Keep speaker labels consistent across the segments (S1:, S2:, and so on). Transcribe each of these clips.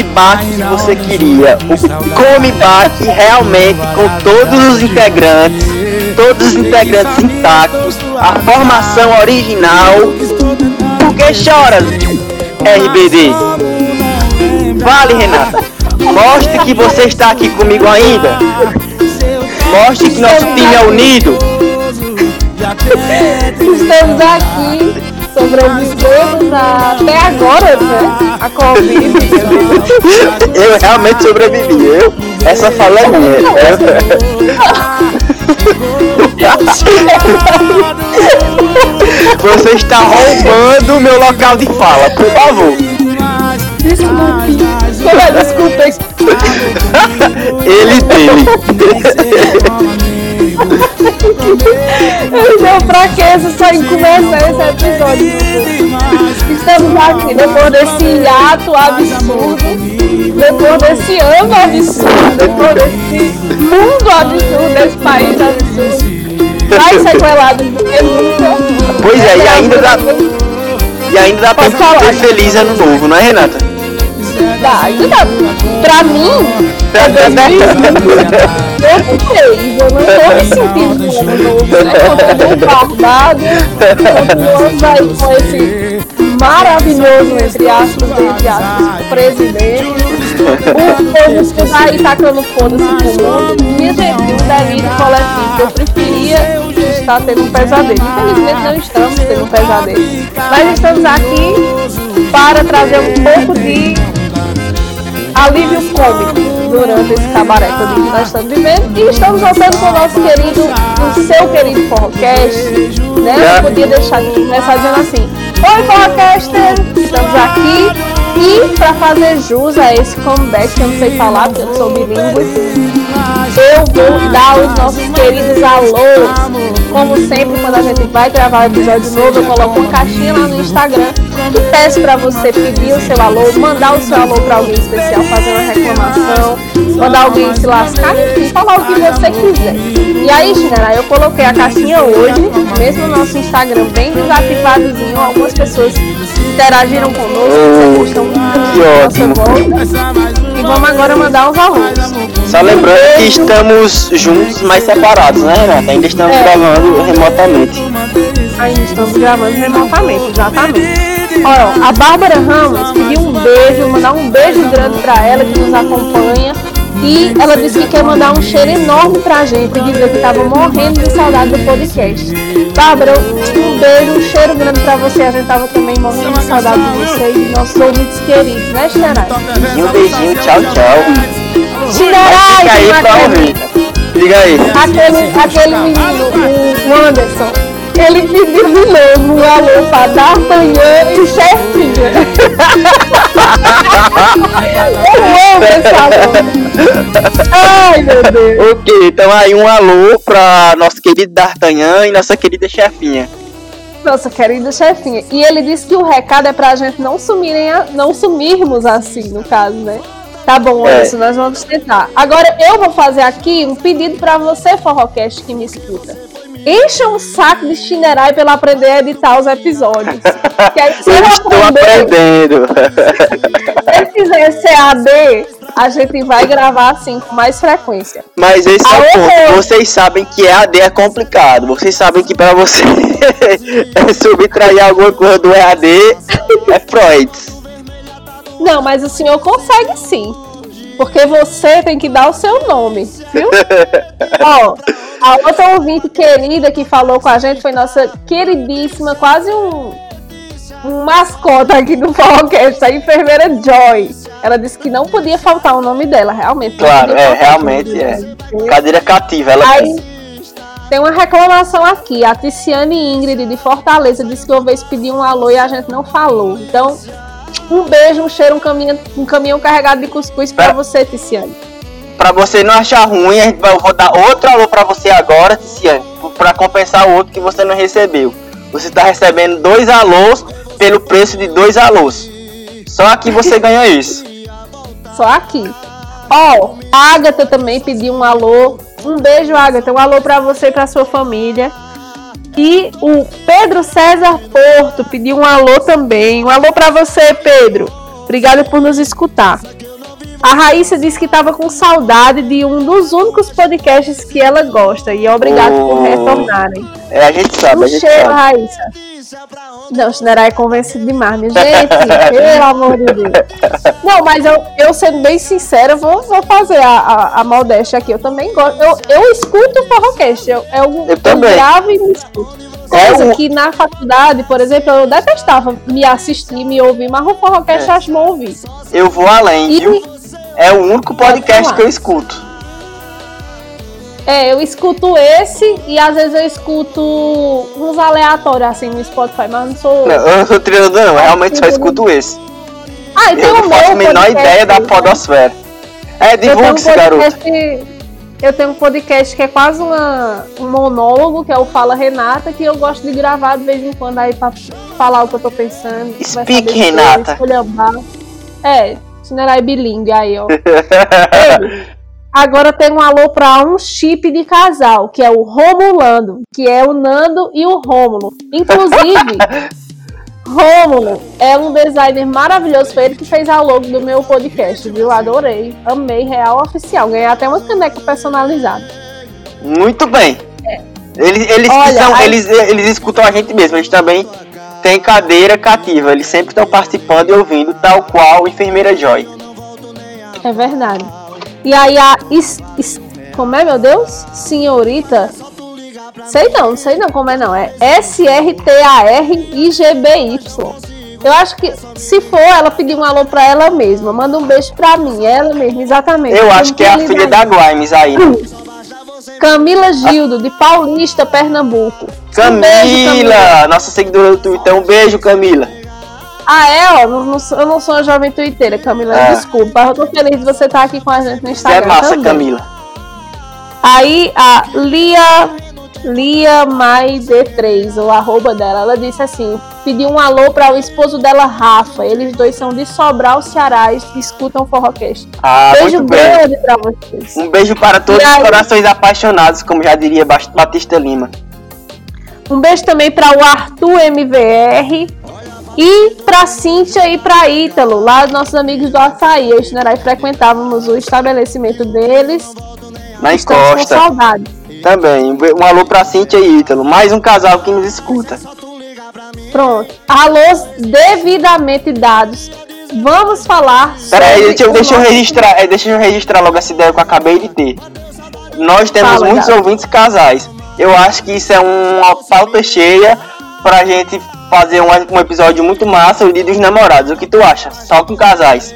S1: comeback que você queria. O comeback realmente com todos os integrantes, todos os integrantes intactos, a formação original. Por que chora, RBD? Vale, Renata. Mostre que você está aqui comigo ainda. Mostre que nosso time é unido.
S2: Estamos aqui sobrevivemos até agora, né? A Covid.
S1: eu realmente sobrevivi. Eu, essa fala é minha. Você está roubando o meu local de fala, por favor.
S2: Desculpe. Desculpa.
S1: Ele dele.
S2: essa só em começar esse episódio? Estamos aqui depois desse ato absurdo, depois desse ano absurdo, depois desse mundo absurdo, desse país absurdo. Mais sequelado do que nunca.
S1: Pois é, e ainda dá. E ainda dá pra ter feliz ano novo, não é, Renata?
S2: Ainda dá. Pra mim, é 2020. eu feliz, eu não tô me sentindo como novo, né? Continuo guardado, continuamos aí com esse maravilhoso, entre aspas, entre aspas, presidente. O povo que vai tacando foda-se pro mundo. Minha gente, um delírio coletivo. Eu preferia estar tendo um pesadelo. Infelizmente não estamos tendo um pesadelo. Mas estamos aqui para trazer um pouco de alívio cômico durante esse cabaré que nós estamos vivendo. E estamos voltando com o nosso querido, o seu querido Forrocast. Né? Eu podia deixar de começar dizendo assim: Oi, Forrocaster! Estamos aqui. E para fazer jus a esse comeback que eu não sei falar, porque eu sou bilíngue, eu vou dar os nossos queridos alôs. Como sempre, quando a gente vai gravar um episódio novo, eu coloco uma caixinha lá no Instagram e peço para você pedir o seu alô, mandar o seu alô para alguém especial, fazer uma reclamação, mandar alguém se lascar, enfim, falar o que você quiser. E aí, Chinara, eu coloquei a caixinha hoje, mesmo no nosso Instagram bem desativadozinho, algumas pessoas interagiram conosco, oh, nossa volta. E vamos agora mandar os alôs.
S1: Só lembrando que estamos juntos, mas separados, né, Renata? Ainda estamos é. gravando remotamente.
S2: Ainda estamos gravando remotamente, exatamente. Olha, a Bárbara Ramos pediu um beijo, mandar um beijo grande para ela que nos acompanha. E ela disse que quer mandar um cheiro enorme pra gente e dizer que estava morrendo de saudade do podcast. Bárbara, um beijo, um cheiro grande pra você. A gente tava também morrendo de saudade de você e nossos ouvintes queridos, né, Xerai?
S1: Um beijinho, tchau, tchau.
S2: Xerai,
S1: aí pra ouvir. Liga aí.
S2: Aquele, aquele menino, o Anderson ele pediu de novo um alô pra D'Artagnan e Chefinha. Eu amo esse alô. Ai, meu Deus.
S1: Ok, então aí um alô pra nosso querido D'Artagnan e nossa querida Chefinha.
S2: Nossa querida chefinha. E ele disse que o recado é pra gente não sumirem, não sumirmos assim, no caso, né? Tá bom, é. isso nós vamos tentar. Agora eu vou fazer aqui um pedido para você, Forrocast, que me escuta encha um saco de Shinerai pra ela aprender a editar os episódios.
S1: Que aí, se eu estou aprendendo.
S2: Se ele fizer CAD, a gente vai gravar assim com mais frequência.
S1: Mas esse é o ponto. Vocês sabem que EAD é complicado. Vocês sabem que para você subtrair alguma coisa do EAD é Freud.
S2: Não, mas o senhor consegue sim. Porque você tem que dar o seu nome, viu? Ó, a outra ouvinte querida que falou com a gente foi nossa queridíssima, quase um, um mascota aqui do podcast, a enfermeira Joy. Ela disse que não podia faltar o nome dela, realmente.
S1: Claro, é, realmente é. Cadeira cativa, ela Aí,
S2: tem uma reclamação aqui. A Ticiane Ingrid de Fortaleza disse que uma vez pediu um alô e a gente não falou. Então, um beijo, um cheiro, um caminhão, um caminhão carregado de cuscuz para você, Ticiane.
S1: Para você não achar ruim, vai vou dar outro alô para você agora, Ticiane, para compensar o outro que você não recebeu. Você está recebendo dois alôs pelo preço de dois alôs. Só aqui você ganha isso.
S2: Só aqui. Ó, oh, a Agatha também pediu um alô. Um beijo, Agatha. Um alô para você e para sua família. E o Pedro César Porto pediu um alô também. Um alô para você, Pedro. Obrigada por nos escutar. A Raíssa disse que estava com saudade de um dos únicos podcasts que ela gosta. E obrigado oh. por retornarem.
S1: É, a gente sabe. Um a gente cheiro, sabe.
S2: Raíssa. Não, o Shinerai é convencido demais, minha gente. pelo amor de Deus. Não, mas eu, eu sendo bem sincera, vou, vou fazer a, a, a modéstia aqui. Eu também gosto. Eu, eu escuto o Forrocast. Eu, eu,
S1: eu, também.
S2: gravo e me escuto. Coisa é que na faculdade, por exemplo, eu detestava me assistir, me ouvir, mas o Forrocast é. eu acho bom ouvir.
S1: Eu vou além, e... viu? É o único podcast que eu escuto.
S2: É, eu escuto esse e às vezes eu escuto uns aleatórios assim no Spotify, mas não sou.
S1: Não, eu não sou treinador, não, eu realmente só escuto esse.
S2: Ah, e tem eu
S1: não faço a menor ideia da podosfera. É, divulgue-se, um garoto.
S2: Eu tenho um podcast que é quase uma, um monólogo, que é o Fala Renata, que eu gosto de gravar de vez em quando aí pra falar o que eu tô pensando.
S1: Speak, Renata.
S2: É, Cinerai bilingue aí, ó. Ei, agora tem um alô pra um chip de casal, que é o Romulando, que é o Nando e o Rômulo. Inclusive, Rômulo é um designer maravilhoso. Foi ele que fez a logo do meu podcast, viu? Adorei. Amei, real oficial. Ganhei até uma caneca personalizada.
S1: Muito bem. É. Eles, eles, Olha, são, aí... eles, eles escutam a gente mesmo. A gente também tem cadeira cativa. Eles sempre estão participando e ouvindo, tal qual Enfermeira Joy.
S2: É verdade. E aí a. Is, is, como é, meu Deus? Senhorita Sei não, não sei não como é não. É S-R-T-A-R-I-G-B-Y. Eu acho que, se for, ela pedir um alô pra ela mesma. Manda um beijo pra mim, ela mesma, exatamente.
S1: Eu acho que é a filha da Guaimes aí.
S2: Camila Gildo, de Paulista, Pernambuco.
S1: Camila, um beijo, Camila. nossa seguidora do Twitter. Um beijo, Camila.
S2: Ah, é? Ó, não, não, eu não sou uma jovem twitteira, Camila. É. Desculpa. Eu tô feliz de você estar aqui com a gente no Instagram.
S1: Você é massa,
S2: também.
S1: Camila.
S2: Aí a Lia Lia Mai D3, o arroba dela, ela disse assim: pediu um alô para o esposo dela, Rafa. Eles dois são de Sobral, Ceará, e escutam Forrocast.
S1: Ah, beijo grande para vocês. Um beijo para todos os corações apaixonados, como já diria Batista Lima.
S2: Um beijo também para o Arthur MVR e para Cíntia e para Ítalo, lá nossos amigos do Açaí. A gente frequentávamos o estabelecimento deles.
S1: Na encosta. Também. Um alô pra Cintia e Ítalo. Mais um casal que nos escuta.
S2: Pronto. Alôs devidamente dados. Vamos falar
S1: sobre. Peraí, deixa, eu, deixa eu registrar. É, deixa eu registrar logo essa ideia que eu acabei de ter. Nós temos Fala, muitos ouvintes casais. Eu acho que isso é uma pauta cheia pra gente fazer um, um episódio muito massa, o dia dos namorados. O que tu acha? Só com casais.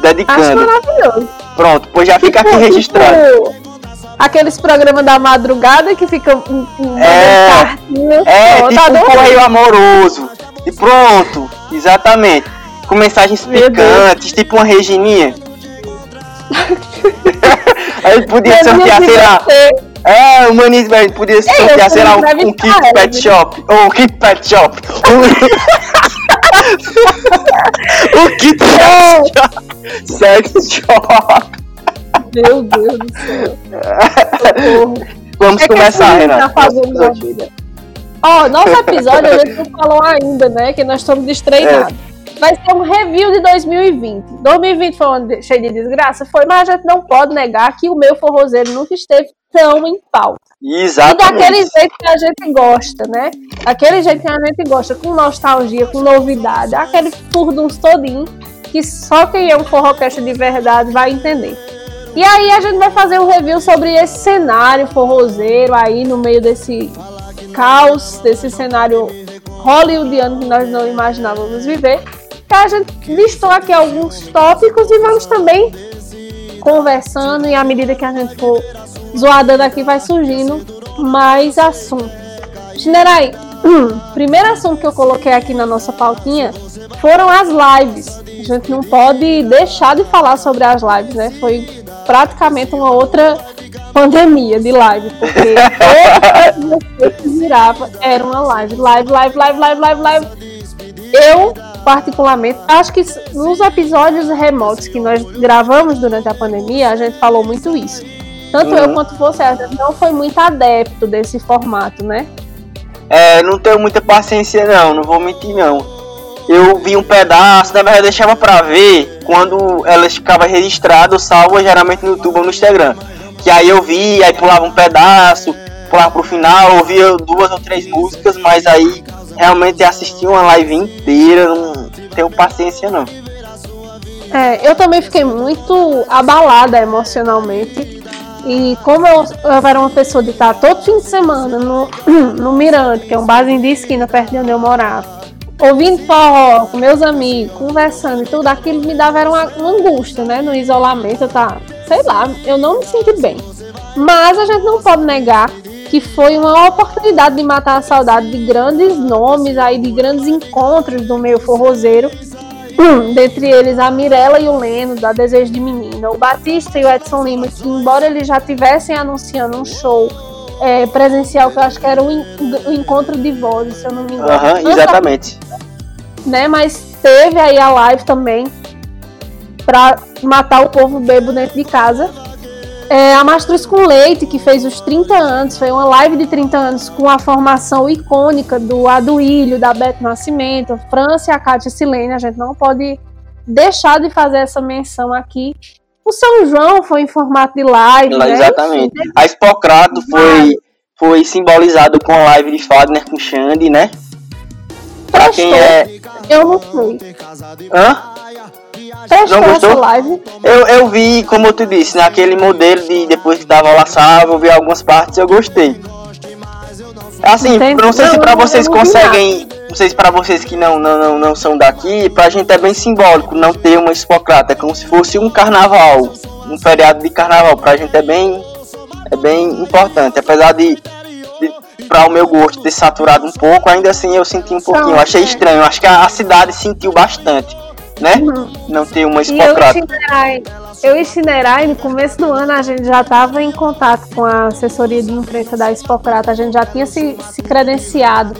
S1: Dedicando. Acho
S2: maravilhoso.
S1: Pronto, pois já fica aqui tipo, registrado. Tipo
S2: aqueles programas da madrugada que ficam um, um
S1: é. É, tipo um correio amoroso. E pronto, exatamente. Com mensagens Meu picantes, Deus. tipo uma Regininha. Aí podia sortear, sei lá. É, o Manis podia sortear, sei lá, um, um kit pet shop. Ou um kit pet shop. o kit pet shop. Sex shop.
S2: Meu Deus do céu.
S1: Vamos é começar, Renato. Tá
S2: Ó, oh, nosso episódio a gente não falou ainda, né? Que nós estamos destreinados. É. Vai ser um review de 2020. 2020 foi um ano cheio de desgraça? Foi, mas a gente não pode negar que o meu forrozeiro nunca esteve tão em pauta.
S1: Exatamente.
S2: E daquele jeito que a gente gosta, né? Daquele jeito que a gente gosta, com nostalgia, com novidade. Aquele furdunço todinho que só quem é um forrocast de verdade vai entender. E aí a gente vai fazer um review sobre esse cenário forrozeiro aí no meio desse caos, desse cenário hollywoodiano que nós não imaginávamos viver. Que a gente listou aqui alguns tópicos e vamos também conversando e à medida que a gente for zoadando aqui vai surgindo mais assunto. Shinerai, primeiro assunto que eu coloquei aqui na nossa pautinha foram as lives. A gente não pode deixar de falar sobre as lives, né? Foi praticamente uma outra pandemia de live, porque todas que virava era uma live, live, live, live, live, live, live. Eu, particularmente, acho que nos episódios remotos que nós gravamos durante a pandemia, a gente falou muito isso. Tanto uhum. eu quanto você, não foi muito adepto desse formato, né?
S1: É, não tenho muita paciência não, não vou mentir não. eu vi um pedaço, na verdade eu deixava pra ver quando elas ficavam registradas, salvas geralmente no YouTube ou no Instagram. Que aí eu vi, aí pulava um pedaço, pulava pro final, ouvia duas ou três músicas, mas aí realmente assistir uma live inteira, não tenho paciência não.
S2: É, eu também fiquei muito abalada emocionalmente. E como eu, eu era uma pessoa de estar todo fim de semana no, no Mirante, que é um barzinho de esquina perto de onde eu morava, ouvindo forró com meus amigos, conversando e tudo, aquilo me dava uma, uma angústia, né? No isolamento, tá? Sei lá, eu não me senti bem. Mas a gente não pode negar que foi uma oportunidade de matar a saudade de grandes nomes aí, de grandes encontros do meio forrozeiro dentre eles a Mirella e o Leno, da Desejo de Menina, o Batista e o Edson Lima, que embora eles já tivessem anunciando um show é, presencial, que eu acho que era o, o encontro de vozes, se eu não me engano.
S1: Uhum, exatamente.
S2: Né, mas teve aí a live também para matar o povo bebo dentro de casa. É, a Mastruz com Leite, que fez os 30 anos, foi uma live de 30 anos com a formação icônica do Aduílio, da Beto Nascimento, França e a Cátia Silene. A gente não pode deixar de fazer essa menção aqui. O São João foi em formato de live.
S1: Né? Exatamente. A Hipocrato foi, foi simbolizado com a live de Fagner com Xande, né?
S2: Pra quem é. Eu não sei.
S1: Hã?
S2: Não gostou? live?
S1: Eu, eu vi, como eu te disse, naquele modelo de depois que tava lá salvo, eu vi algumas partes e eu gostei. Assim, Entendi. não sei se pra vocês conseguem. Não sei se pra vocês que não, não, não, não são daqui, pra gente é bem simbólico não ter uma espocrata. É como se fosse um carnaval. Um feriado de carnaval. Pra gente é bem. É bem importante. Apesar de, de para o meu gosto ter saturado um pouco, ainda assim eu senti um pouquinho. Eu achei estranho. Acho que a, a cidade sentiu bastante né? Uhum. Não ter uma espocrata.
S2: Eu e Chinerai, no começo do ano, a gente já estava em contato com a assessoria de imprensa da Espocrata. A gente já tinha se, se credenciado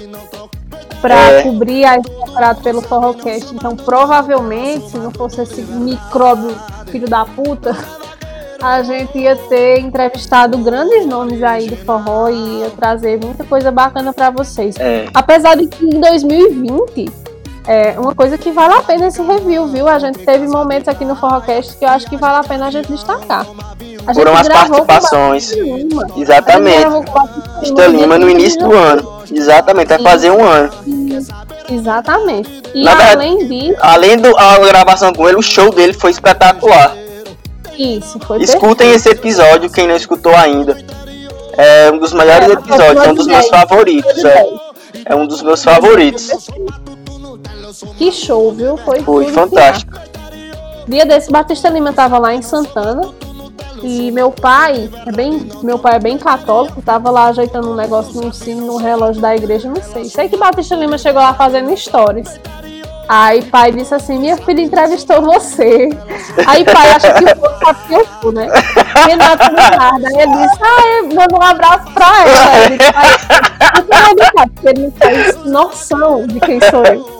S2: para é. cobrir a Espocrata pelo Forrocast. Então, provavelmente, se não fosse esse micróbio filho da puta, a gente ia ter entrevistado grandes nomes aí do forró e ia trazer muita coisa bacana para vocês. É. Apesar de que em 2020 é uma coisa que vale a pena esse review, viu? A gente teve momentos aqui no Forrocast que eu acho que vale a pena a gente destacar.
S1: A Foram as participações. Exatamente. Está Lima no início do ano. Exatamente, vai fazer um ano.
S2: Exatamente. E
S1: Na além verdade, disso. Além da gravação com ele, o show dele foi espetacular.
S2: Isso, foi
S1: Escutem perfeito. esse episódio, quem não escutou ainda. É um dos melhores é, episódios, é um dos meus favoritos. É, é um dos meus favoritos.
S2: Que show, viu? Foi,
S1: foi fantástico.
S2: Dia desse, Batista Lima tava lá em Santana. E meu pai, é bem, meu pai é bem católico, tava lá ajeitando um negócio no sino, no relógio da igreja, não sei. Sei que Batista Lima chegou lá fazendo stories. Aí pai disse assim, minha filha entrevistou você. Aí pai acha que eu sabe que eu fui, né? Renato Leonardo. Aí ele disse, ah, manda um abraço pra ela. Ele disse, porque ele não faz noção de quem sou eu.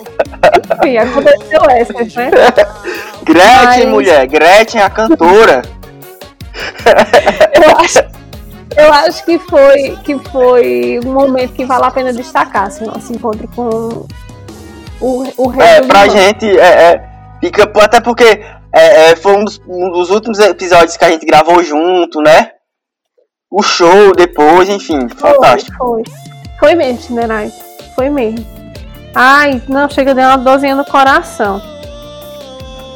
S2: Enfim, aconteceu essas, né?
S1: Gretchen, Mas... mulher, Gretchen, a cantora.
S2: eu acho, eu acho que foi, que foi um momento que vale a pena destacar, assim, nosso encontro com o, o rei.
S1: É, pra gente, é, é, fica, até porque é, é, foi um dos, um dos, últimos episódios que a gente gravou junto, né? O show depois, enfim, foi, fantástico.
S2: Foi, foi mesmo, né, Foi mesmo. Ai, não, chega de uma dorzinha no coração.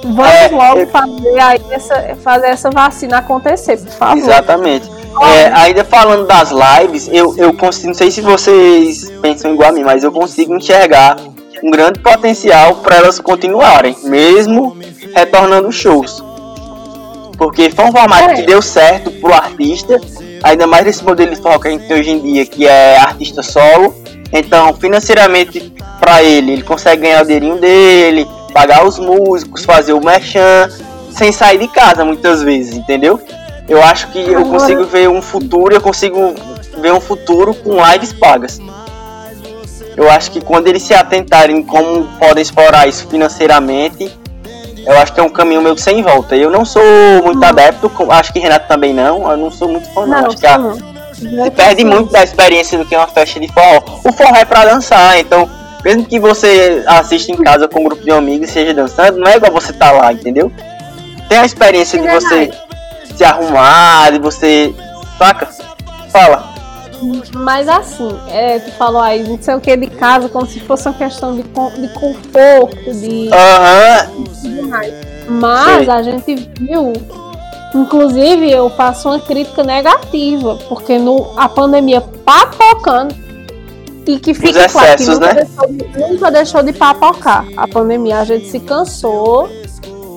S2: Vamos é, logo é... fazer aí essa, fazer essa vacina acontecer, por favor.
S1: Exatamente. É, ainda falando das lives, eu, eu consigo, não sei se vocês pensam igual a mim, mas eu consigo enxergar um grande potencial para elas continuarem, mesmo retornando shows. Porque foi um formato é. que deu certo pro artista, ainda mais nesse modelo de foco que a gente tem hoje em dia, que é artista solo. Então, financeiramente para ele. Ele consegue ganhar o dinheirinho dele, pagar os músicos, fazer o merchan, sem sair de casa muitas vezes, entendeu? Eu acho que eu consigo ver um futuro, eu consigo ver um futuro com lives pagas. Eu acho que quando eles se atentarem como podem explorar isso financeiramente, eu acho que é um caminho meio sem volta. Eu não sou muito adepto, acho que Renato também não, eu não sou muito fã, não. não acho que a, se perde muito da experiência do que é uma festa de forró. O forró é pra dançar, então Mesmo que você assista em casa com um grupo de amigos e seja dançando, não é igual você tá lá, entendeu? Tem a experiência de você se arrumar, de você. Saca? Fala.
S2: Mas assim, é, tu falou aí, não sei o que de casa, como se fosse uma questão de, de conforto, de.
S1: Aham.
S2: Mas Sim. a gente viu. Inclusive, eu faço uma crítica negativa, porque no, a pandemia papocando e que fica claro que nunca, né? deixou de, nunca deixou de papocar. A pandemia, a gente se cansou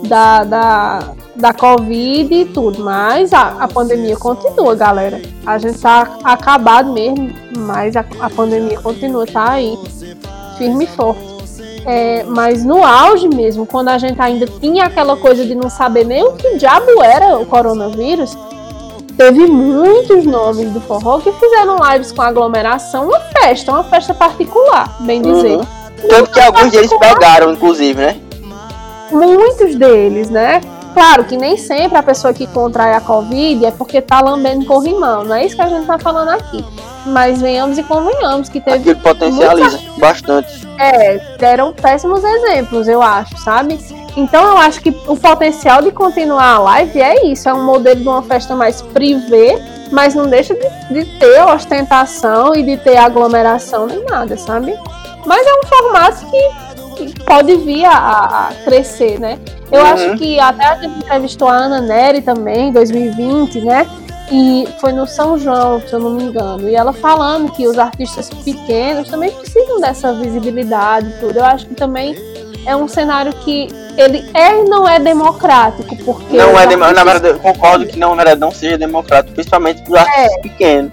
S2: da, da, da Covid e tudo, mas a, a pandemia continua, galera. A gente tá acabado mesmo, mas a, a pandemia continua, tá aí, firme e forte. É, mas no auge mesmo, quando a gente ainda tinha aquela coisa de não saber nem o que diabo era o coronavírus, teve muitos nomes do forró que fizeram lives com aglomeração, uma festa, uma festa particular, bem dizer. Uhum.
S1: Tanto que alguns deles pegaram, inclusive, né?
S2: Muitos deles, né? Claro que nem sempre a pessoa que contrai a Covid é porque tá lambendo corrimão, não é isso que a gente tá falando aqui. Mas venhamos e convenhamos que teve.
S1: Aquilo potencializa muita... bastante.
S2: É, deram péssimos exemplos, eu acho, sabe? Então eu acho que o potencial de continuar a live é isso, é um modelo de uma festa mais privê, mas não deixa de, de ter ostentação e de ter aglomeração nem nada, sabe? Mas é um formato que, que pode vir a, a, crescer, né? Eu uhum. acho que até a gente entrevistou a Ana Neri também, em 2020, né? E foi no São João, se eu não me engano. E ela falando que os artistas pequenos também precisam dessa visibilidade e tudo. Eu acho que também é um cenário que ele é e não é democrático, porque...
S1: Não é, na verdade, eu concordo que não, na verdade, não seja democrático, principalmente para os artistas é. pequenos.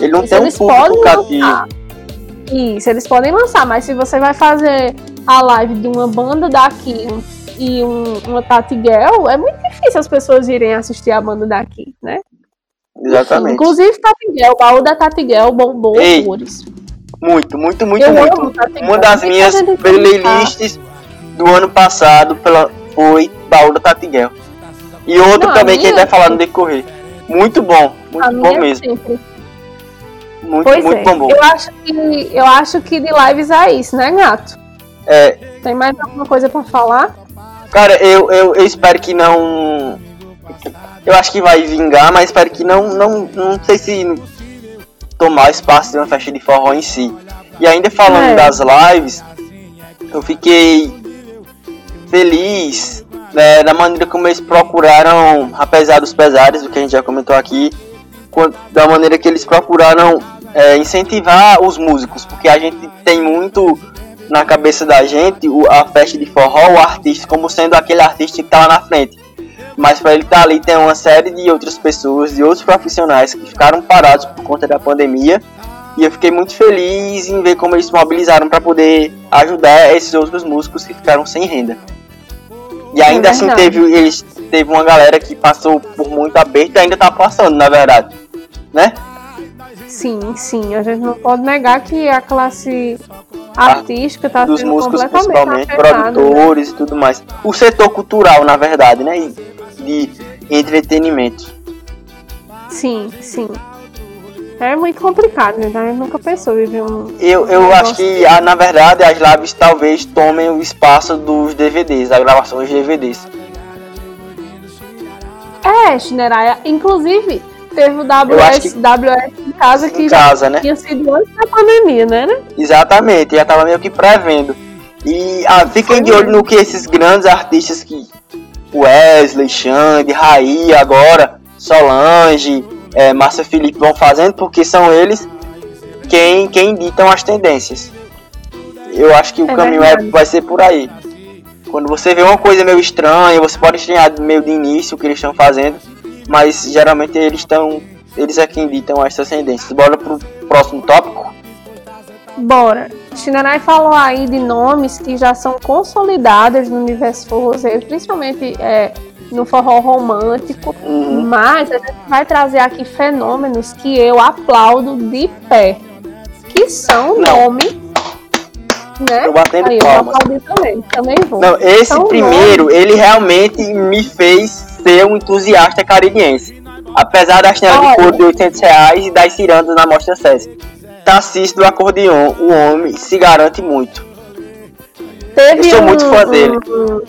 S1: Ele não tem um público cativo.
S2: Isso, eles podem lançar, mas se você vai fazer a live de uma banda daqui e um, uma Tati Girl, é muito difícil as pessoas irem assistir a banda daqui, né?
S1: Exatamente.
S2: Inclusive, Tati Girl, o baú da Tati Girl bombou horrores.
S1: Muito, muito, muito, eu muito. Uma das minhas playlists do ano passado pela, foi Baú da Tatiguel. E outro Não, também que a gente vai falar no decorrer. Muito bom, muito bom mesmo. Sempre.
S2: Muito, pois muito é. bom. Eu acho, que, eu acho que de lives é isso, né, gato?
S1: É.
S2: Tem mais alguma coisa pra falar?
S1: Cara, eu, eu, eu espero que não. Eu acho que vai vingar, mas espero que não. Não, não sei se tomar espaço de uma festa de forró em si. E ainda falando é. das lives, eu fiquei feliz né, da maneira como eles procuraram, apesar dos pesares, do que a gente já comentou aqui, da maneira que eles procuraram é, incentivar os músicos, porque a gente tem muito na cabeça da gente a festa de forró, o artista, como sendo aquele artista que está lá na frente. Mas para ele estar tá ali tem uma série de outras pessoas, de outros profissionais que ficaram parados por conta da pandemia. E eu fiquei muito feliz em ver como eles se mobilizaram para poder ajudar esses outros músicos que ficaram sem renda. E ainda é assim teve, eles, teve uma galera que passou por muito aperto e ainda tá passando, na verdade. Né?
S2: Sim, sim. A gente não pode negar que a classe artística está
S1: sendo músicos, principalmente, afetada, né? produtores né? e tudo mais. O setor cultural, na verdade, né? De entretenimento.
S2: Sim, sim. É muito complicado, né? A gente nunca pensou viver um.
S1: Eu, eu um acho que, ah, na verdade, as lives talvez tomem o espaço dos DVDs, da gravação dos DVDs.
S2: É, Shineraya. Inclusive, teve o WS, que... WS em casa que em
S1: casa, né?
S2: tinha sido antes da pandemia, né?
S1: Exatamente, já tava meio que prevendo. E ah, fiquem de olho no que esses grandes artistas que. Wesley, Xande, Raí agora, Solange é, Márcia Felipe vão fazendo, porque são eles quem, quem ditam as tendências. Eu acho que o é caminho é, vai ser por aí. Quando você vê uma coisa meio estranha, você pode estranhar meio de início o que eles estão fazendo, mas geralmente eles estão. Eles é quem ditam essas tendências. Bora pro próximo tópico?
S2: Bora. Shinanai falou aí de nomes que já são consolidados no universo forrozeiro, principalmente é, no forró romântico, mas a gente vai trazer aqui fenômenos que eu aplaudo de pé, que são nomes né?
S1: Eu batendo Aí, palmas.
S2: Eu também, também vou.
S1: Não, esse são primeiro, nomes... ele realmente me fez ser um entusiasta caririense. Apesar da chinela de couro de 800 reais e das cirandas na Mostra Sesc. Tarcísio do acordeon, o homem se garante muito.
S2: Teve
S1: Eu sou
S2: um,
S1: muito fã dele.
S2: um-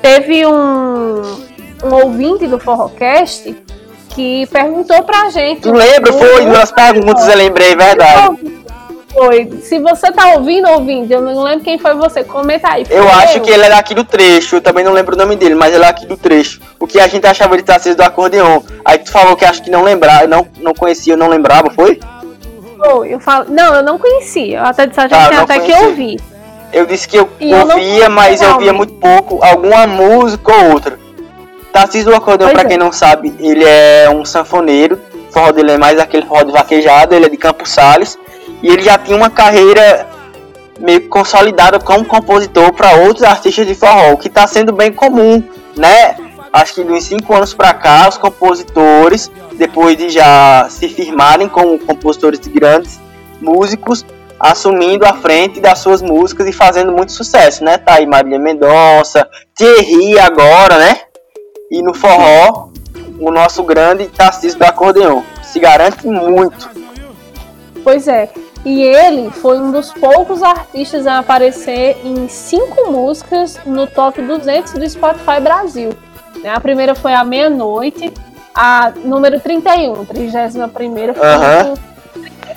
S2: teve um, um ouvinte do Forrocast que perguntou pra gente.
S1: Tu lembra? Foi nas perguntas, eu lembrei, é verdade.
S2: Foi. Se você tá ouvindo, ouvindo, eu não lembro quem foi você, comenta aí.
S1: Eu acho que ele é daqui do trecho, eu também não lembro o nome dele, mas ele é aqui do trecho. O que a gente achava de Tarcísio do acordeon. Aí tu falou que acho que não lembrava, não, não conhecia, não lembrava, foi?
S2: Foi, eu falo, não, eu não conhecia. Eu até disse a gente
S1: Ah, não
S2: até que
S1: conhecia.
S2: ouvir.
S1: Eu disse que eu
S2: E eu
S1: ouvia, mas eu ouvia muito pouco, alguma música ou outra. Tarcísio do acordeon,
S2: Pois
S1: pra
S2: é.
S1: quem não sabe, ele é um sanfoneiro. O forró dele é mais aquele forró de vaquejado, ele é de Campos Sales. E ele já tinha uma carreira meio que consolidada como compositor para outros artistas de forró, o que está sendo bem comum, né? Acho que de uns 5 anos para cá, os compositores, depois de já se firmarem como compositores de grandes músicos, assumindo a frente das suas músicas e fazendo muito sucesso, né? Tá aí Marília Mendonça, Thierry agora, né? E no forró, o nosso grande Tarcísio do acordeon. Se garante muito.
S2: Pois é. E ele foi um dos poucos artistas a aparecer em cinco músicas no top 200 do Spotify Brasil. né? A primeira foi a meia-noite, a número 31, 31 primeira o-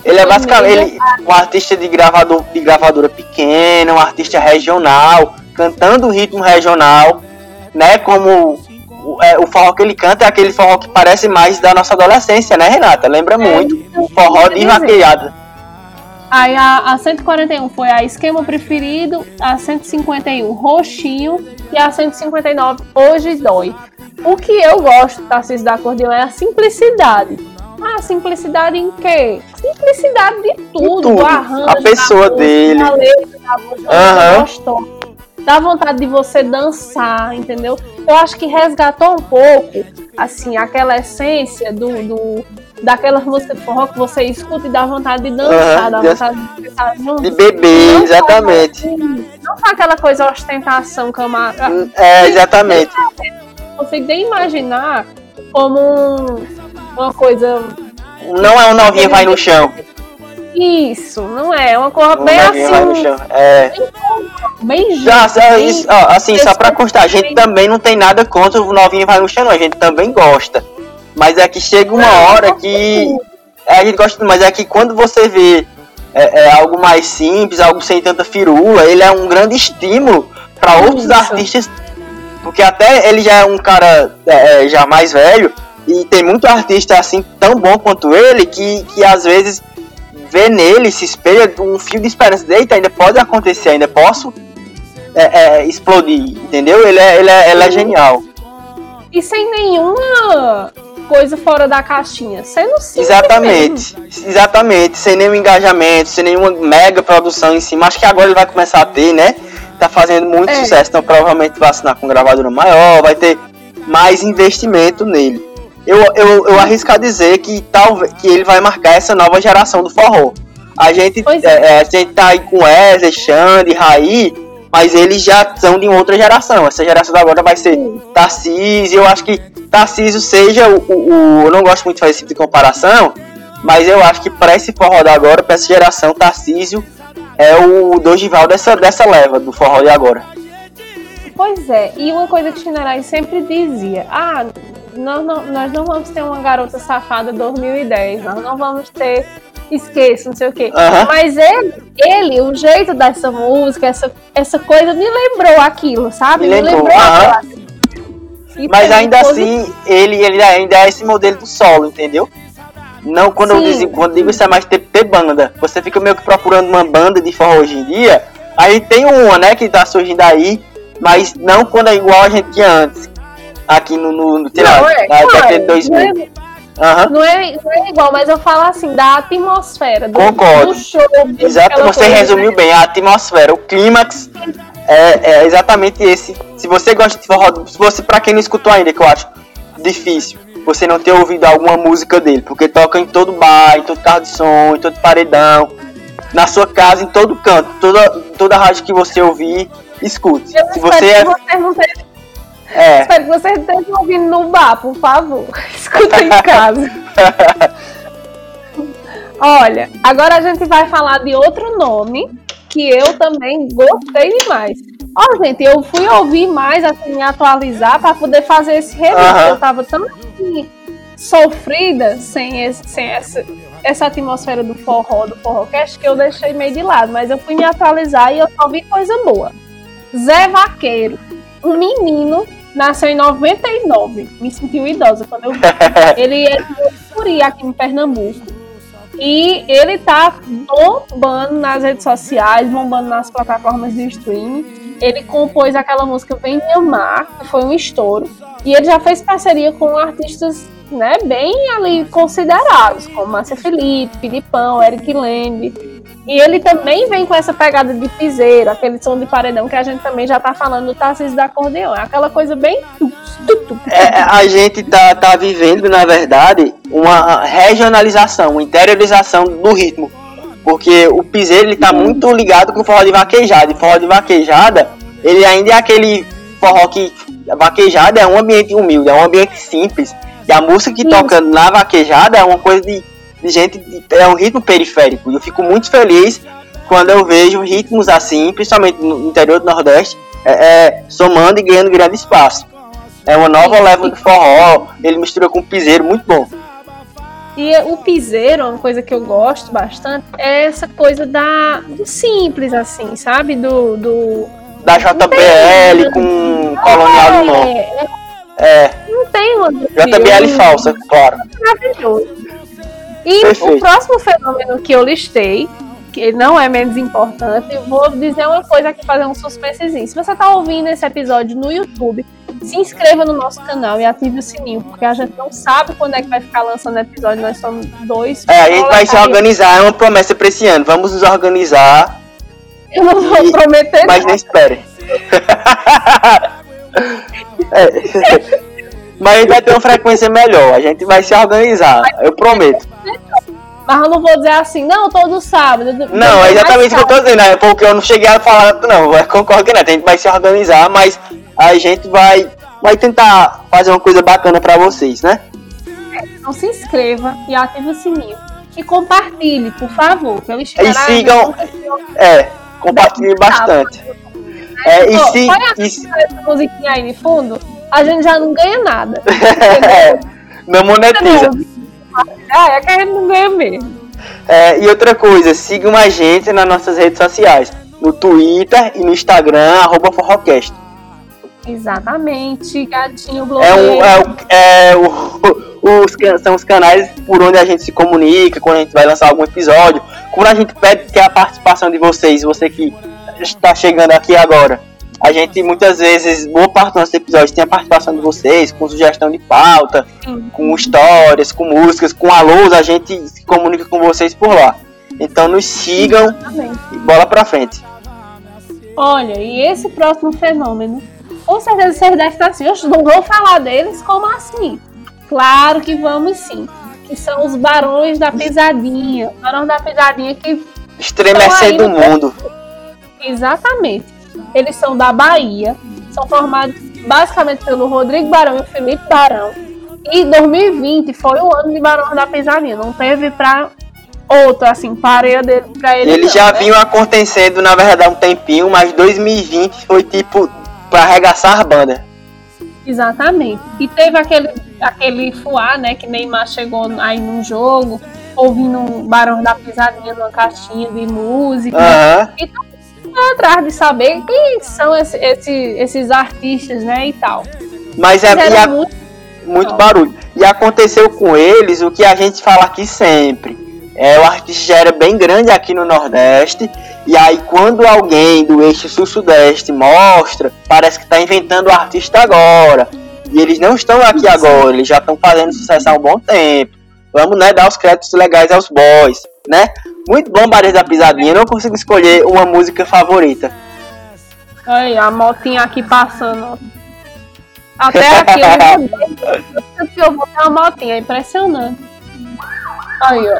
S1: Ele é basicamente ele, um artista de, gravador, de gravadora pequena, um artista regional, cantando o ritmo regional, né? Como o, é, o forró que ele canta é aquele forró que parece mais da nossa adolescência, né, Renata? Lembra muito.
S2: então,
S1: Forró de
S2: dizer,
S1: vaquejada.
S2: Aí a, a 141 foi a Esquema Preferido, a 151 Roxinho e a 159 Hoje Dói. O que eu gosto, Tarcísio da Acordeão, é a simplicidade. Ah, simplicidade em quê? Simplicidade de tudo.
S1: tudo.
S2: do arranjo,
S1: A
S2: da
S1: pessoa
S2: música,
S1: dele.
S2: Da letra, da música,
S1: Aham.
S2: você gostou. Dá vontade de você dançar, entendeu? Eu acho que resgatou um pouco, assim, aquela essência do, do daquelas músicas de forró que você escuta e dá vontade de dançar,
S1: Aham,
S2: dá
S1: de-
S2: vontade de cantar junto.
S1: De bebê,
S2: Não
S1: exatamente.
S2: só- Não só aquela coisa ostentação, camada.
S1: É, exatamente.
S2: Consigo nem imaginar como um- uma coisa.
S1: Não é um novinho vai no chão.
S2: Isso, não é? Uma coisa
S1: Um
S2: bem
S1: novinho vai no
S2: assim.
S1: chão. É.
S2: Bem justa,
S1: isso, ó, assim, só pra constar, a gente também não tem nada contra o novinho vai no chão, não. A gente também gosta. Mas é que chega uma
S2: Não,
S1: hora que. É, a gente gosta, mas é que quando você vê é, é, algo mais simples, algo sem tanta firula, ele é um grande estímulo para outros
S2: Isso.
S1: artistas. Porque até ele já é um cara é, é, já mais velho, e tem muito artista assim tão bom quanto ele, que, que às vezes vê nele, se espelha um fio de esperança. Eita, ainda pode acontecer, ainda posso é, é, explodir, entendeu? Ele é, ele é, ele é genial.
S2: E sem nenhuma coisa fora da caixinha. Sendo simples mesmo.
S1: Exatamente, exatamente, sem nenhum engajamento, sem nenhuma mega produção em cima. Acho que agora ele vai começar a ter, né? Tá fazendo muito
S2: É.
S1: sucesso, então provavelmente vai assinar com gravadora maior, vai ter mais investimento nele. Eu, eu, eu arrisco a dizer que talvez que ele vai marcar essa nova geração do forró. A gente, é,
S2: é.
S1: é, a gente tá aí com Wesley, Xande, Raí, mas eles já são de outra geração. Essa geração da agora vai ser Tarcísio. Eu acho que Tarcísio seja o, o, o- Eu não gosto muito de fazer esse tipo de comparação, mas eu acho que para esse forró da agora, para essa geração, Tarcísio é o Dogival dessa, dessa leva do forró de agora.
S2: Pois é, e uma coisa que Shinerai sempre dizia: ah, nós não, nós não vamos ter uma garota safada 2010, nós não vamos ter esqueço, não sei o quê. Mas ele, ele, o jeito dessa música, essa, essa coisa me lembrou aquilo, sabe?
S1: Me
S2: Me
S1: lembrou,
S2: lembrou.
S1: aham.
S2: aquela- E
S1: Mas ainda assim, ele, ele ainda é esse modelo do solo, entendeu? Não, quando eu
S2: Sim.
S1: digo, quando eu digo isso é mais ter, ter banda. Você fica meio que procurando uma banda de forró hoje em dia. Aí tem uma, né, que tá surgindo aí, mas não quando é igual a gente tinha antes. Aqui no, no, no sei lá,
S2: Não, é,
S1: na década
S2: claro,
S1: de 2000.
S2: não é-
S1: Aham.
S2: Não é, não é igual, mas eu falo assim, da atmosfera, do,
S1: Concordo.
S2: do show.
S1: Exato, você
S2: coisa,
S1: resumiu
S2: né?
S1: bem. A atmosfera, o clímax é, é exatamente esse. Se você gosta de forró, se você, pra quem não escutou ainda, que eu acho difícil, você não ter ouvido alguma música dele, porque toca em todo bar, em todo carro de som, em todo paredão, na sua casa, em todo canto, toda, toda rádio que você ouvir, escute.
S2: Eu
S1: Se
S2: espero
S1: você
S2: que
S1: é.
S2: vocês não estejam
S1: é
S2: Espero que vocês estejam ouvindo no bar, por favor. Escuta em casa. Olha, agora a gente vai falar de outro nome que eu também gostei demais. Ó, gente, eu fui ouvir mais, assim, me atualizar para poder fazer esse review. Uhum. Eu tava tão assim, sofrida sem, esse, sem essa, essa atmosfera do forró, do forrocast, que eu deixei meio de lado. Mas eu fui me atualizar e eu só vi coisa boa. Zé Vaqueiro, um menino, nasceu em 99. Me sentiu idosa quando eu vi. Ele é de aqui em Pernambuco. E ele tá bombando nas redes sociais, bombando nas plataformas de streaming. Ele compôs aquela música Vem Me Amar, que foi um estouro. E ele já fez parceria com artistas né, bem ali considerados, como Márcia Felipe, Filipão, Eric Lembe. E ele também vem com essa pegada de piseiro, aquele som de paredão que a gente também já tá falando do Tarcísio da Acordeão. É aquela coisa bem.
S1: É, a gente tá, tá vivendo, na verdade, uma regionalização, uma interiorização do ritmo. Porque o piseiro ele tá muito ligado com o forró de vaquejada. E forró de vaquejada, ele ainda é aquele forró que. vaquejada é um ambiente humilde, é um ambiente simples. E a música que Isso. toca na vaquejada é uma coisa de, de gente. De, é um ritmo periférico. E eu fico muito feliz quando eu vejo ritmos assim, principalmente no interior do Nordeste, é, é, somando e ganhando grande espaço. É uma nova leva de forró, ele mistura com piseiro, muito bom.
S2: E o piseiro, uma coisa que eu gosto bastante, é essa coisa da, do simples, assim, sabe? Do. do
S1: da JBL com colonial é, limão. É,
S2: é. Não tem uma.
S1: JBL falsa, claro. Maravilhoso.
S2: E Perfeito. o próximo fenômeno que eu listei, que não é menos importante, eu vou dizer uma coisa aqui, fazer um suspensezinho. Se você está ouvindo esse episódio no YouTube, se inscreva no nosso canal e ative o sininho, porque a gente não sabe quando é que vai ficar lançando episódio, nós somos dois.
S1: É, a gente vai se organizar, é uma promessa pra esse ano. Vamos nos organizar.
S2: Eu não vou e... prometer.
S1: Mas não espere. é. Mas a gente vai ter uma frequência melhor. A gente vai se organizar. Eu prometo.
S2: Mas eu não vou dizer assim, não, todo sábado.
S1: Não, é exatamente o que eu tô dizendo. É porque eu não cheguei a falar, não, eu concordo que não. A gente vai se organizar, mas a gente vai, vai tentar fazer uma coisa bacana para vocês, né?
S2: Então se inscreva e ative o sininho. E compartilhe, por favor.
S1: Que eu e sigam. É, compartilhe bastante.
S2: É, e se, e se... essa musiquinha aí de fundo, a gente já não ganha nada.
S1: não monetiza.
S2: Ah, é que a gente não ganha mesmo.
S1: É, e outra coisa, sigam a gente nas nossas redes sociais. No Twitter e no Instagram, arroba Forrocast.
S2: Exatamente, gatinho
S1: blogueiro. É, um, é, é o, os, são os canais por onde a gente se comunica, quando a gente vai lançar algum episódio. Quando a gente pede que a participação de vocês, você que está chegando aqui agora, a gente muitas vezes, boa parte dos nossos episódios tem a participação de vocês, com sugestão de pauta, Sim. com histórias, com músicas, com alôs, a gente se comunica com vocês por lá. Então nos sigam Exatamente. e bola pra frente.
S2: Olha, e esse próximo fenômeno, com certeza vocês devem estar assim, eu não vou falar deles como assim. Claro que vamos sim. Que são os barões da pisadinha. Barões da pisadinha que.
S1: Estremecendo o mundo.
S2: Exatamente eles são da Bahia, são formados basicamente pelo Rodrigo Barão e o Felipe Barão. E 2020 foi o ano de Barão da Pisadinha, não teve pra outro, assim, pareia dele pra ele.
S1: Eles já né? vinham acontecendo, na verdade, um tempinho, mas 2020 foi tipo pra arregaçar a banda.
S2: Exatamente. E teve aquele, aquele fuá, né, que Neymar chegou aí num jogo, ouvindo um Barão da Pisadinha numa caixinha de música.
S1: Uhum.
S2: Então atrás de saber quem são esse, esse, esses artistas, né, e tal.
S1: Mas é a, muito, muito barulho. E aconteceu com eles o que a gente fala aqui sempre. É, o artista já era bem grande aqui no Nordeste. E aí, quando alguém do eixo sul-sudeste mostra, parece que está inventando o artista agora. E eles não estão aqui agora, eles já estão fazendo sucesso há um bom tempo. Vamos né, dar os créditos legais aos boys, né? Muito bom Bares da Pisadinha, não consigo escolher uma música favorita.
S2: Aí, a motinha aqui passando. Até aqui, eu, eu vou ter uma motinha, é impressionante. Aí, ó.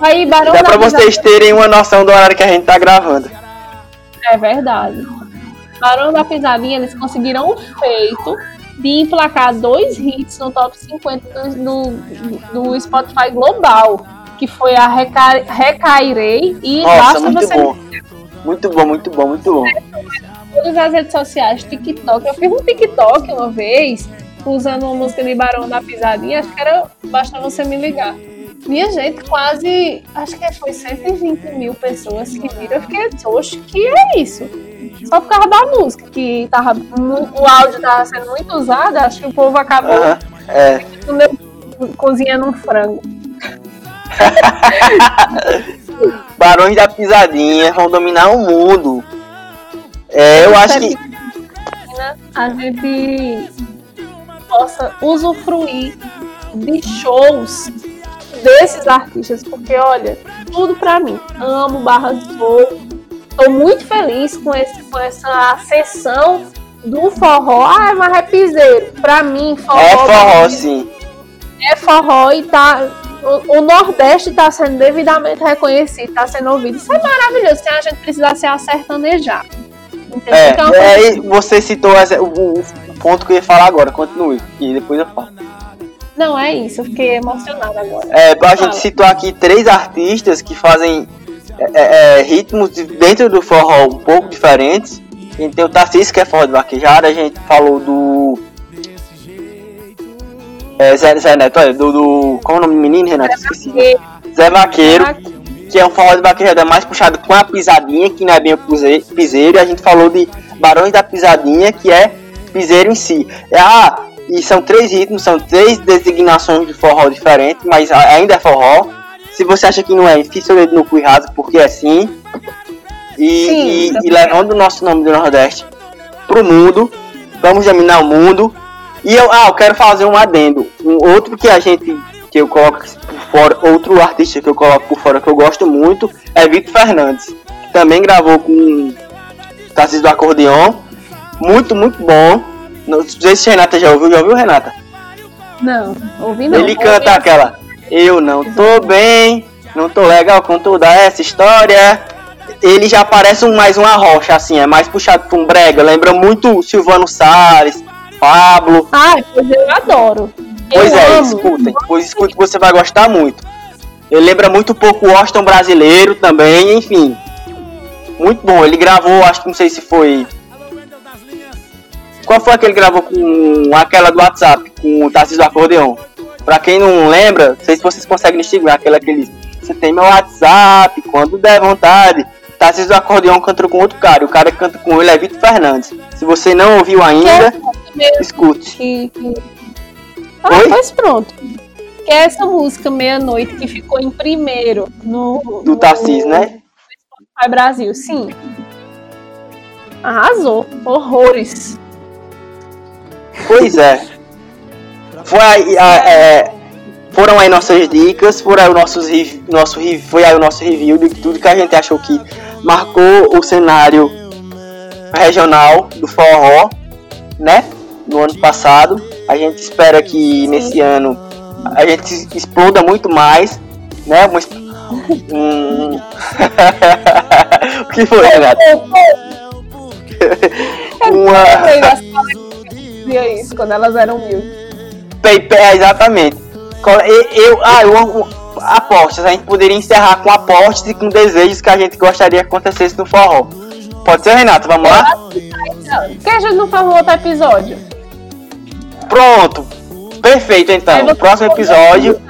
S2: Aí, Barão
S1: Dá pra vocês terem uma noção do horário que a gente tá gravando.
S2: É verdade. Barão da Pisadinha, eles conseguiram o feito de emplacar dois hits no top 50 do, do, Spotify global, que foi a Reca Recairei e
S1: Nossa, muito
S2: Você
S1: bom. Muito bom, muito bom, muito bom.
S2: todas as redes sociais, TikTok. Eu fiz um TikTok uma vez, usando uma música de Barão da Pisadinha, acho que era Basta Você Me Ligar. Minha gente, quase, acho que foi 120 mil pessoas que viram. Eu fiquei, oxe, que é isso? Só por causa da música, que tava, o áudio tava sendo muito usado, acho que o povo acabou
S1: é.
S2: cozinhando um frango.
S1: Barões da Pisadinha vão dominar o mundo. É, eu acho que.
S2: a gente possa usufruir de shows desses artistas, porque olha, tudo pra mim. Amo Barra do Fogo. Tô muito feliz com, esse, com essa ascensão do forró. Ah, mas é piseiro. Pra mim, forró,
S1: É forró, sim.
S2: é forró e tá. O, o Nordeste está sendo devidamente reconhecido, está sendo ouvido. Isso é maravilhoso. Sem a gente precisar se acertanejar. Entendeu?
S1: É,
S2: Então,
S1: é, aí você citou o- o ponto que eu ia falar agora, continue, e depois eu falo.
S2: Não, é isso. Eu fiquei emocionada agora.
S1: É, a
S2: Fala.
S1: gente citou aqui três artistas que fazem é, é, é, ritmos de- dentro do forró um pouco diferentes. A gente tem o Tarcísio, que é forró de vaquejada, a gente falou do. É, Zé, Zé Neto, olha, do, do. Qual é o nome do menino, Renato? Esqueci.
S2: Porque-
S1: Zé Vaqueiro, que é um forró de vaquejada mais puxado com a pisadinha, que não é bem o pise- piseiro. E a gente falou de Barões da Pisadinha, que é piseiro em si. Ah, e são três ritmos, são três designações de forró diferentes, mas ainda é forró. Se você acha que não é, enfie seu dedo no cu e rasga, porque é sim. E,
S2: Sim,
S1: e- e levando o nosso nome do Nordeste pro mundo, vamos dominar o mundo. E eu, ah, eu quero fazer um adendo. Um outro que a gente, que eu coloco por fora, outro artista que eu coloco por fora que eu gosto muito é Vitor Fernandes, que também gravou com Tarcísio do Acordeon. Muito, muito bom. Não sei se Renata já ouviu, já ouviu, Renata?
S2: Não, ouvi não.
S1: Ele
S2: Ouvi
S1: canta
S2: a-
S1: aquela Eu não tô bem, não tô legal com toda essa história. Ele já parece um, mais uma rocha, assim, é mais puxado pra um brega. Lembra muito Silvano Salles, Pablo.
S2: Ah, pois eu adoro.
S1: Pois
S2: eu
S1: é,
S2: amo.
S1: escutem. Pois escute que você vai gostar muito. Ele lembra muito pouco o Austin brasileiro também, enfim. Muito bom. Ele gravou, acho que não sei se foi. Qual foi aquele que gravou com aquela do WhatsApp, com o Tarcísio do Acordeon? Pra quem não lembra, não sei se vocês conseguem distinguir aquela que ele. Você tem meu WhatsApp, quando der vontade. Tarcísio do Acordeon canta com outro cara. O cara que canta com ele é Vitor Fernandes. Se você não ouviu ainda, escute.
S2: Que. Ah,
S1: Oi?
S2: pois pronto. Que é essa música Meia-Noite que ficou em primeiro no.
S1: Do
S2: no-
S1: Tarcísio, né?
S2: Spotify Brasil, sim. Arrasou. Horrores.
S1: Pois é. Foi aí, a- é, foram aí nossas dicas, foram aí o nosso, foi aí o nosso review de tudo que a gente achou que marcou o cenário regional do forró, né? No ano passado. A gente espera que nesse ano a gente exploda muito mais, né? Uma um... o que foi, Renato? Uma...
S2: Dizia isso quando elas eram mil.
S1: É, exatamente. Eu, eu, ah, eu, eu- apostas. A gente poderia encerrar com apostas e com desejos que a gente gostaria que acontecesse no forró. Pode ser, Renato? Vamos lá?
S2: Por que a gente não um outro episódio?
S1: Pronto. Perfeito, então. Próximo episódio.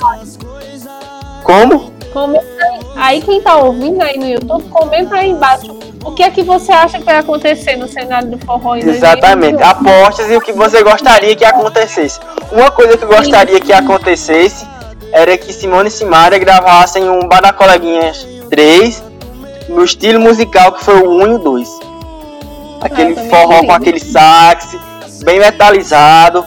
S1: Como?
S2: Comenta aí. Aí quem tá ouvindo aí no YouTube, comenta aí embaixo o que é que você acha que vai acontecer no cenário do forró em
S1: Exatamente.
S2: 2021.
S1: Apostas e o que você gostaria que acontecesse. Uma coisa que eu gostaria que acontecesse era que Simone e Simaria gravassem um Bar da Coleguinhas 3 no estilo musical que foi o 1 e o 2. Aquele
S2: Ah,
S1: forró com aquele sax, bem metalizado,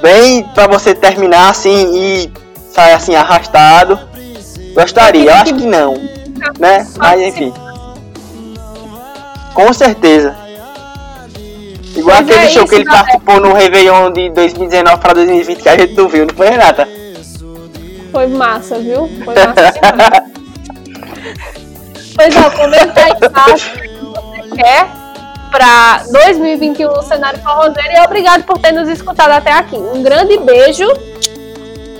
S1: bem pra você terminar assim e sair assim arrastado. Gostaria, eu acho que não, né? Mas enfim. Com certeza. Igual
S2: Mas
S1: aquele
S2: é
S1: show que ele participou no Réveillon de 2019 para 2020 que a gente não viu, não foi, Renata?
S2: Foi massa, viu? Foi massa pois ó, comenta aí embaixo o que você quer para 2021 no cenário forrozeiro e obrigado por ter nos escutado até aqui. Um grande beijo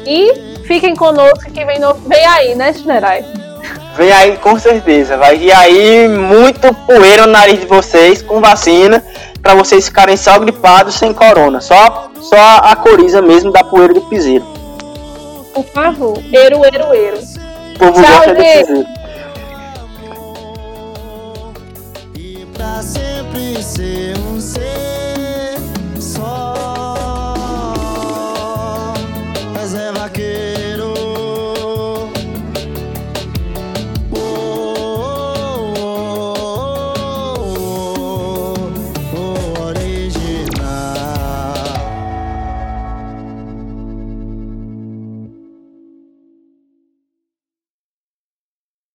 S2: e fiquem conosco que vem, no... vem aí, né, Generai?
S1: Vem aí com certeza, vai vir aí muito poeira no nariz de vocês com vacina para vocês ficarem só gripados sem corona, só só a coriza mesmo da poeira do piseiro.
S2: Por favor, eru, eru, eru.
S1: O povo
S2: Tchau,
S1: gosta piseiro.
S3: E pra sempre ser um ser